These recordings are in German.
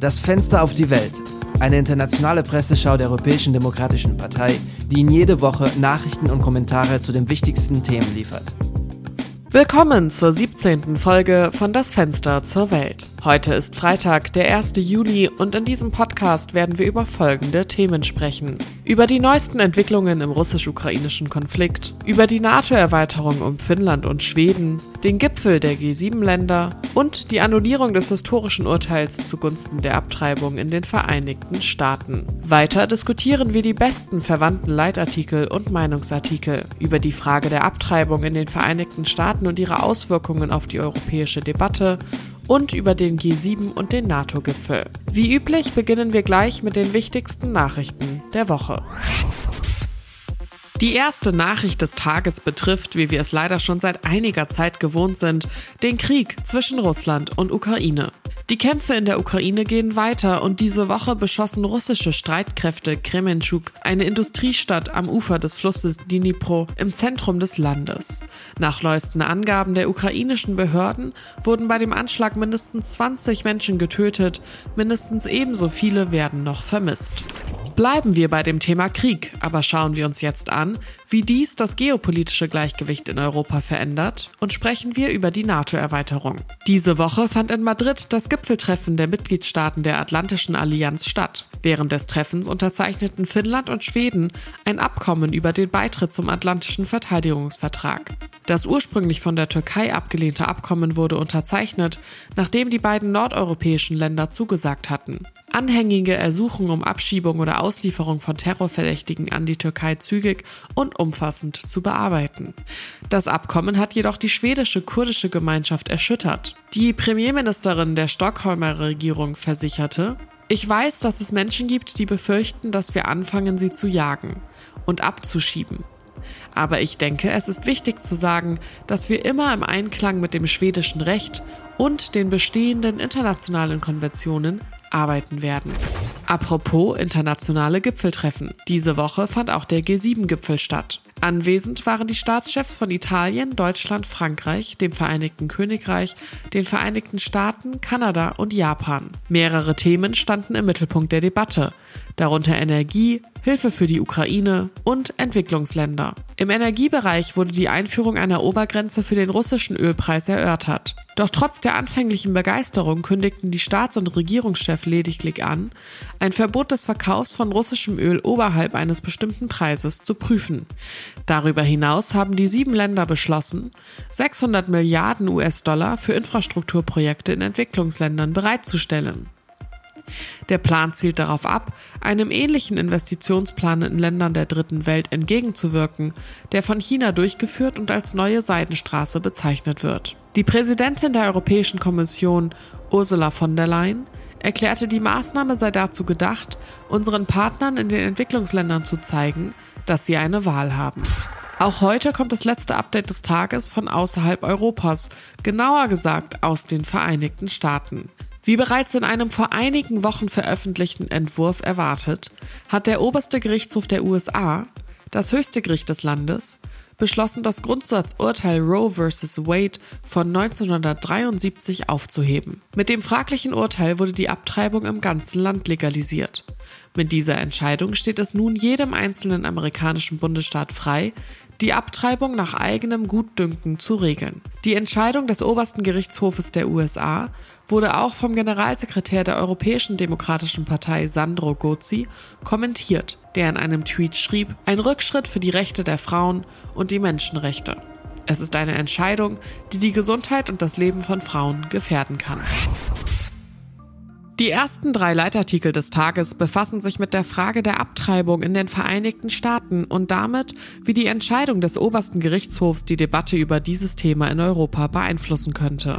Das Fenster auf die Welt. Eine internationale Presseschau der Europäischen Demokratischen Partei, die Ihnen jede Woche Nachrichten und Kommentare zu den wichtigsten Themen liefert. Willkommen zur 17. Folge von Das Fenster zur Welt. Heute ist Freitag, der 1. Juli und in diesem Podcast werden wir über folgende Themen sprechen. Über die neuesten Entwicklungen im russisch-ukrainischen Konflikt, über die NATO-Erweiterung um Finnland und Schweden, den Gipfel der G7-Länder und die Annullierung des historischen Urteils zugunsten der Abtreibung in den Vereinigten Staaten. Weiter diskutieren wir die besten verwandten Leitartikel und Meinungsartikel über die Frage der Abtreibung in den Vereinigten Staaten und ihre Auswirkungen auf die europäische Debatte und über den G7 und den NATO-Gipfel. Wie üblich beginnen wir gleich mit den wichtigsten Nachrichten der Woche. Die erste Nachricht des Tages betrifft, wie wir es leider schon seit einiger Zeit gewohnt sind, den Krieg zwischen Russland und Ukraine. Die Kämpfe in der Ukraine gehen weiter und diese Woche beschossen russische Streitkräfte Kremenchuk, eine Industriestadt am Ufer des Flusses Dnipro im Zentrum des Landes. Nach neuesten Angaben der ukrainischen Behörden wurden bei dem Anschlag mindestens 20 Menschen getötet, mindestens ebenso viele werden noch vermisst. Bleiben wir bei dem Thema Krieg, aber schauen wir uns jetzt an, wie dies das geopolitische Gleichgewicht in Europa verändert und sprechen wir über die NATO-Erweiterung. Diese Woche fand in Madrid das Gipfeltreffen der Mitgliedstaaten der Atlantischen Allianz statt. Während des Treffens unterzeichneten Finnland und Schweden ein Abkommen über den Beitritt zum Atlantischen Verteidigungsvertrag. Das ursprünglich von der Türkei abgelehnte Abkommen wurde unterzeichnet, nachdem die beiden nordeuropäischen Länder zugesagt hatten anhängige Ersuchen um Abschiebung oder Auslieferung von Terrorverdächtigen an die Türkei zügig und umfassend zu bearbeiten. Das Abkommen hat jedoch die schwedische kurdische Gemeinschaft erschüttert. Die Premierministerin der Stockholmer Regierung versicherte, ich weiß, dass es Menschen gibt, die befürchten, dass wir anfangen, sie zu jagen und abzuschieben. Aber ich denke, es ist wichtig zu sagen, dass wir immer im Einklang mit dem schwedischen Recht und den bestehenden internationalen Konventionen arbeiten werden. Apropos internationale Gipfeltreffen. Diese Woche fand auch der G7-Gipfel statt. Anwesend waren die Staatschefs von Italien, Deutschland, Frankreich, dem Vereinigten Königreich, den Vereinigten Staaten, Kanada und Japan. Mehrere Themen standen im Mittelpunkt der Debatte, darunter Energie, Hilfe für die Ukraine und Entwicklungsländer. Im Energiebereich wurde die Einführung einer Obergrenze für den russischen Ölpreis erörtert. Doch trotz der anfänglichen Begeisterung kündigten die Staats- und Regierungschefs lediglich an, ein Verbot des Verkaufs von russischem Öl oberhalb eines bestimmten Preises zu prüfen. Darüber hinaus haben die sieben Länder beschlossen, 600 Milliarden US-Dollar für Infrastrukturprojekte in Entwicklungsländern bereitzustellen. Der Plan zielt darauf ab, einem ähnlichen Investitionsplan in Ländern der dritten Welt entgegenzuwirken, der von China durchgeführt und als neue Seidenstraße bezeichnet wird. Die Präsidentin der Europäischen Kommission, Ursula von der Leyen, erklärte, die Maßnahme sei dazu gedacht, unseren Partnern in den Entwicklungsländern zu zeigen, dass sie eine Wahl haben. Auch heute kommt das letzte Update des Tages von außerhalb Europas, genauer gesagt aus den Vereinigten Staaten. Wie bereits in einem vor einigen Wochen veröffentlichten Entwurf erwartet, hat der oberste Gerichtshof der USA, das höchste Gericht des Landes, beschlossen, das Grundsatzurteil Roe vs. Wade von 1973 aufzuheben. Mit dem fraglichen Urteil wurde die Abtreibung im ganzen Land legalisiert. Mit dieser Entscheidung steht es nun jedem einzelnen amerikanischen Bundesstaat frei, die Abtreibung nach eigenem Gutdünken zu regeln. Die Entscheidung des obersten Gerichtshofes der USA wurde auch vom Generalsekretär der Europäischen Demokratischen Partei Sandro Gozzi kommentiert, der in einem Tweet schrieb, ein Rückschritt für die Rechte der Frauen und die Menschenrechte. Es ist eine Entscheidung, die die Gesundheit und das Leben von Frauen gefährden kann. Die ersten drei Leitartikel des Tages befassen sich mit der Frage der Abtreibung in den Vereinigten Staaten und damit, wie die Entscheidung des obersten Gerichtshofs die Debatte über dieses Thema in Europa beeinflussen könnte.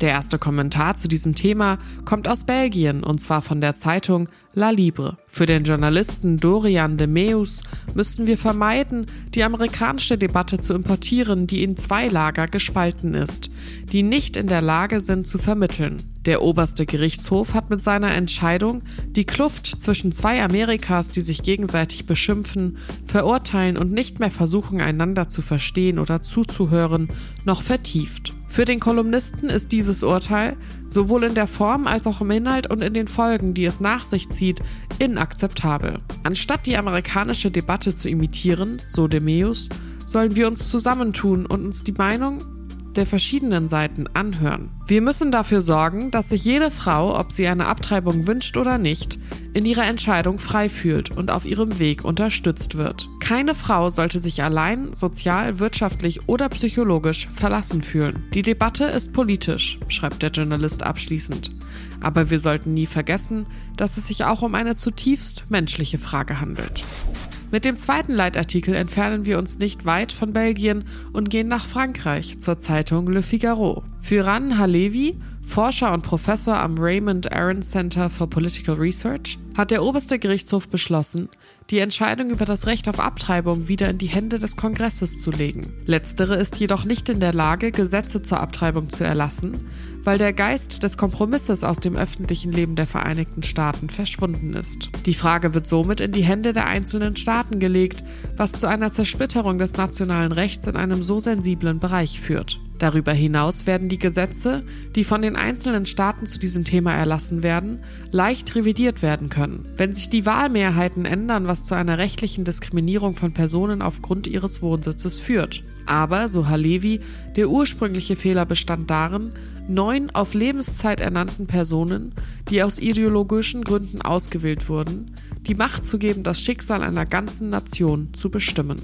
Der erste Kommentar zu diesem Thema kommt aus Belgien und zwar von der Zeitung La Libre. Für den Journalisten Dorian de Meus müssten wir vermeiden, die amerikanische Debatte zu importieren, die in zwei Lager gespalten ist, die nicht in der Lage sind zu vermitteln. Der oberste Gerichtshof hat mit seiner Entscheidung die Kluft zwischen zwei Amerikas, die sich gegenseitig beschimpfen, verurteilen und nicht mehr versuchen, einander zu verstehen oder zuzuhören, noch vertieft. Für den Kolumnisten ist dieses Urteil sowohl in der Form als auch im Inhalt und in den Folgen, die es nach sich zieht, inakzeptabel. Anstatt die amerikanische Debatte zu imitieren, so Demeus, sollen wir uns zusammentun und uns die Meinung der verschiedenen Seiten anhören. Wir müssen dafür sorgen, dass sich jede Frau, ob sie eine Abtreibung wünscht oder nicht, in ihrer Entscheidung frei fühlt und auf ihrem Weg unterstützt wird. Keine Frau sollte sich allein, sozial, wirtschaftlich oder psychologisch verlassen fühlen. Die Debatte ist politisch, schreibt der Journalist abschließend. Aber wir sollten nie vergessen, dass es sich auch um eine zutiefst menschliche Frage handelt. Mit dem zweiten Leitartikel entfernen wir uns nicht weit von Belgien und gehen nach Frankreich zur Zeitung Le Figaro. Für Ran Halevi, Forscher und Professor am Raymond Aron Center for Political Research, hat der oberste Gerichtshof beschlossen, die Entscheidung über das Recht auf Abtreibung wieder in die Hände des Kongresses zu legen. Letztere ist jedoch nicht in der Lage, Gesetze zur Abtreibung zu erlassen, weil der Geist des Kompromisses aus dem öffentlichen Leben der Vereinigten Staaten verschwunden ist. Die Frage wird somit in die Hände der einzelnen Staaten gelegt, was zu einer Zersplitterung des nationalen Rechts in einem so sensiblen Bereich führt. Darüber hinaus werden die Gesetze, die von den einzelnen Staaten zu diesem Thema erlassen werden, leicht revidiert werden können. Wenn sich die Wahlmehrheiten ändern, was zu einer rechtlichen Diskriminierung von Personen aufgrund ihres Wohnsitzes führt. Aber, so Halevi, der ursprüngliche Fehler bestand darin, neun auf Lebenszeit ernannten Personen, die aus ideologischen Gründen ausgewählt wurden, die Macht zu geben, das Schicksal einer ganzen Nation zu bestimmen.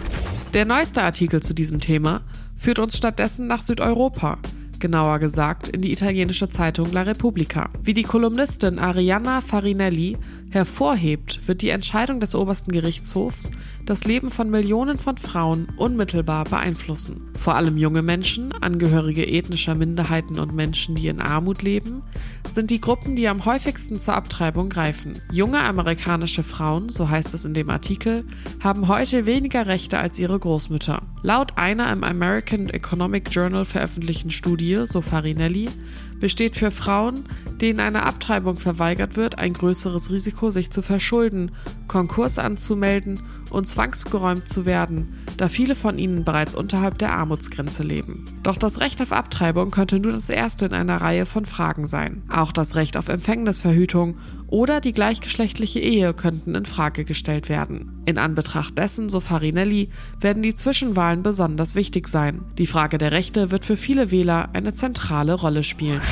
Der neueste Artikel zu diesem Thema führt uns stattdessen nach Südeuropa, genauer gesagt in die italienische Zeitung La Repubblica. Wie die Kolumnistin Arianna Farinelli hervorhebt, wird die Entscheidung des obersten Gerichtshofs das Leben von Millionen von Frauen unmittelbar beeinflussen. Vor allem junge Menschen, Angehörige ethnischer Minderheiten und Menschen, die in Armut leben, sind die Gruppen, die am häufigsten zur Abtreibung greifen. Junge amerikanische Frauen, so heißt es in dem Artikel, haben heute weniger Rechte als ihre Großmütter. Laut einer im American Economic Journal veröffentlichten Studie, so Farinelli, besteht für Frauen, denen eine Abtreibung verweigert wird, ein größeres Risiko, sich zu verschulden, Konkurs anzumelden und zwangsgeräumt zu werden, da viele von ihnen bereits unterhalb der Armutsgrenze leben. Doch das Recht auf Abtreibung könnte nur das erste in einer Reihe von Fragen sein. Auch das Recht auf Empfängnisverhütung oder die gleichgeschlechtliche Ehe könnten in Frage gestellt werden. In Anbetracht dessen, so Farinelli, werden die Zwischenwahlen besonders wichtig sein. Die Frage der Rechte wird für viele Wähler eine zentrale Rolle spielen.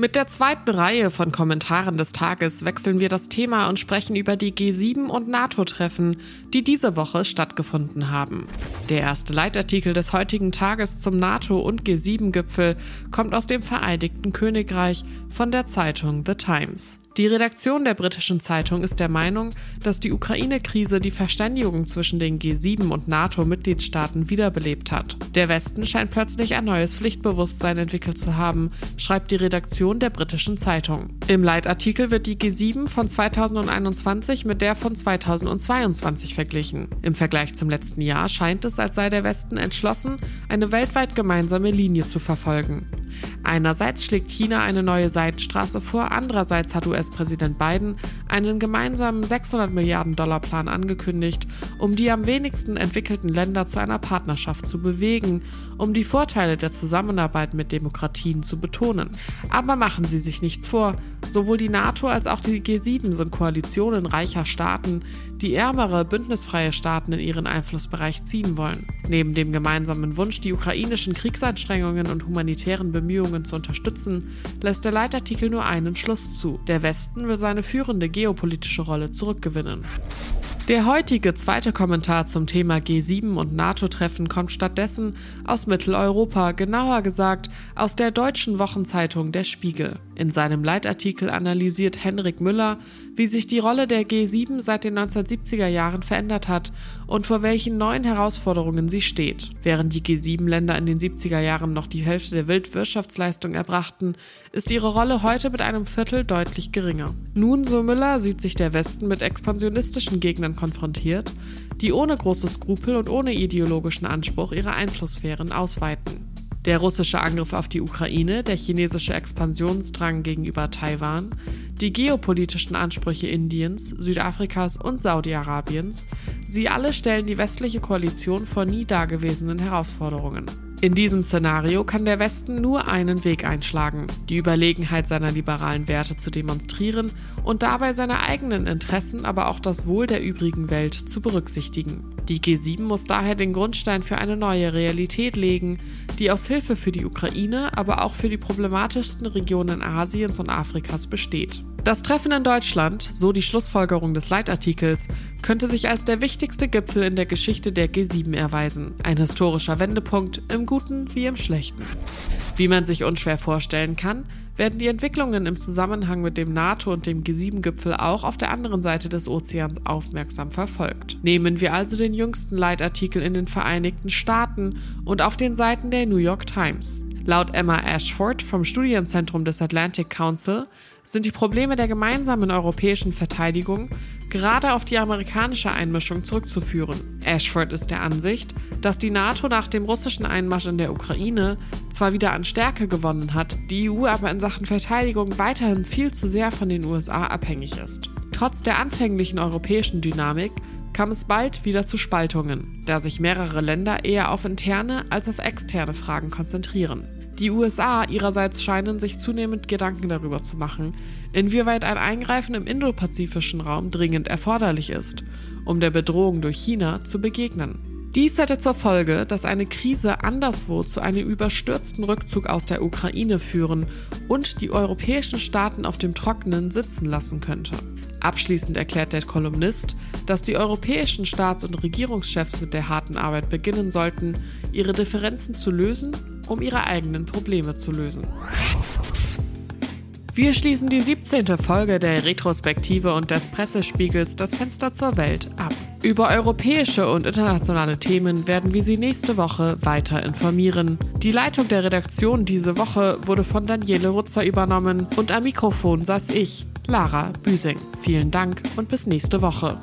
Mit der zweiten Reihe von Kommentaren des Tages wechseln wir das Thema und sprechen über die G7 und NATO-Treffen, die diese Woche stattgefunden haben. Der erste Leitartikel des heutigen Tages zum NATO- und G7-Gipfel kommt aus dem Vereinigten Königreich von der Zeitung The Times. Die Redaktion der britischen Zeitung ist der Meinung, dass die Ukraine-Krise die Verständigung zwischen den G7 und NATO-Mitgliedstaaten wiederbelebt hat. Der Westen scheint plötzlich ein neues Pflichtbewusstsein entwickelt zu haben, schreibt die Redaktion der britischen Zeitung. Im Leitartikel wird die G7 von 2021 mit der von 2022 verglichen. Im Vergleich zum letzten Jahr scheint es, als sei der Westen entschlossen, eine weltweit gemeinsame Linie zu verfolgen. Einerseits schlägt China eine neue Seitenstraße vor, andererseits hat US-Präsident Biden einen gemeinsamen 600 Milliarden Dollar Plan angekündigt, um die am wenigsten entwickelten Länder zu einer Partnerschaft zu bewegen, um die Vorteile der Zusammenarbeit mit Demokratien zu betonen. Aber machen Sie sich nichts vor, sowohl die NATO als auch die G7 sind Koalitionen reicher Staaten, die ärmere, bündnisfreie Staaten in ihren Einflussbereich ziehen wollen. Neben dem gemeinsamen Wunsch, die ukrainischen Kriegsanstrengungen und humanitären Bemühungen zu unterstützen, lässt der Leitartikel nur einen Schluss zu. Der Westen will seine führende geopolitische Rolle zurückgewinnen. Der heutige zweite Kommentar zum Thema G7 und NATO-Treffen kommt stattdessen aus Mitteleuropa, genauer gesagt aus der deutschen Wochenzeitung Der Spiegel. In seinem Leitartikel analysiert Henrik Müller, wie sich die Rolle der G7 seit den 1970er Jahren verändert hat und vor welchen neuen Herausforderungen sie steht. Während die G7-Länder in den 70er Jahren noch die Hälfte der Weltwirtschaftsleistung erbrachten, ist ihre Rolle heute mit einem Viertel deutlich geringer. Nun, so Müller, sieht sich der Westen mit expansionistischen Gegnern konfrontiert, die ohne große Skrupel und ohne ideologischen Anspruch ihre Einflusssphären ausweiten. Der russische Angriff auf die Ukraine, der chinesische Expansionsdrang gegenüber Taiwan, die geopolitischen Ansprüche Indiens, Südafrikas und Saudi-Arabiens, sie alle stellen die westliche Koalition vor nie dagewesenen Herausforderungen. In diesem Szenario kann der Westen nur einen Weg einschlagen, die Überlegenheit seiner liberalen Werte zu demonstrieren und dabei seine eigenen Interessen, aber auch das Wohl der übrigen Welt zu berücksichtigen. Die G7 muss daher den Grundstein für eine neue Realität legen, die aus Hilfe für die Ukraine, aber auch für die problematischsten Regionen Asiens und Afrikas besteht. Das Treffen in Deutschland, so die Schlussfolgerung des Leitartikels, könnte sich als der wichtigste Gipfel in der Geschichte der G7 erweisen. Ein historischer Wendepunkt im Guten wie im Schlechten. Wie man sich unschwer vorstellen kann, werden die Entwicklungen im Zusammenhang mit dem NATO- und dem G7-Gipfel auch auf der anderen Seite des Ozeans aufmerksam verfolgt. Nehmen wir also den jüngsten Leitartikel in den Vereinigten Staaten und auf den Seiten der New York Times. Laut Emma Ashford vom Studienzentrum des Atlantic Council sind die Probleme der gemeinsamen europäischen Verteidigung gerade auf die amerikanische Einmischung zurückzuführen. Ashford ist der Ansicht, dass die NATO nach dem russischen Einmarsch in der Ukraine zwar wieder an Stärke gewonnen hat, die EU aber in Sachen Verteidigung weiterhin viel zu sehr von den USA abhängig ist. Trotz der anfänglichen europäischen Dynamik kam es bald wieder zu Spaltungen, da sich mehrere Länder eher auf interne als auf externe Fragen konzentrieren. Die USA ihrerseits scheinen sich zunehmend Gedanken darüber zu machen, inwieweit ein Eingreifen im indopazifischen Raum dringend erforderlich ist, um der Bedrohung durch China zu begegnen. Dies hätte zur Folge, dass eine Krise anderswo zu einem überstürzten Rückzug aus der Ukraine führen und die europäischen Staaten auf dem Trockenen sitzen lassen könnte. Abschließend erklärt der Kolumnist, dass die europäischen Staats- und Regierungschefs mit der harten Arbeit beginnen sollten, ihre Differenzen zu lösen, um ihre eigenen Probleme zu lösen. Wir schließen die 17. Folge der Retrospektive und des Pressespiegels Das Fenster zur Welt ab. Über europäische und internationale Themen werden wir Sie nächste Woche weiter informieren. Die Leitung der Redaktion diese Woche wurde von Daniele Rutzer übernommen und am Mikrofon saß ich, Lara Büsing. Vielen Dank und bis nächste Woche.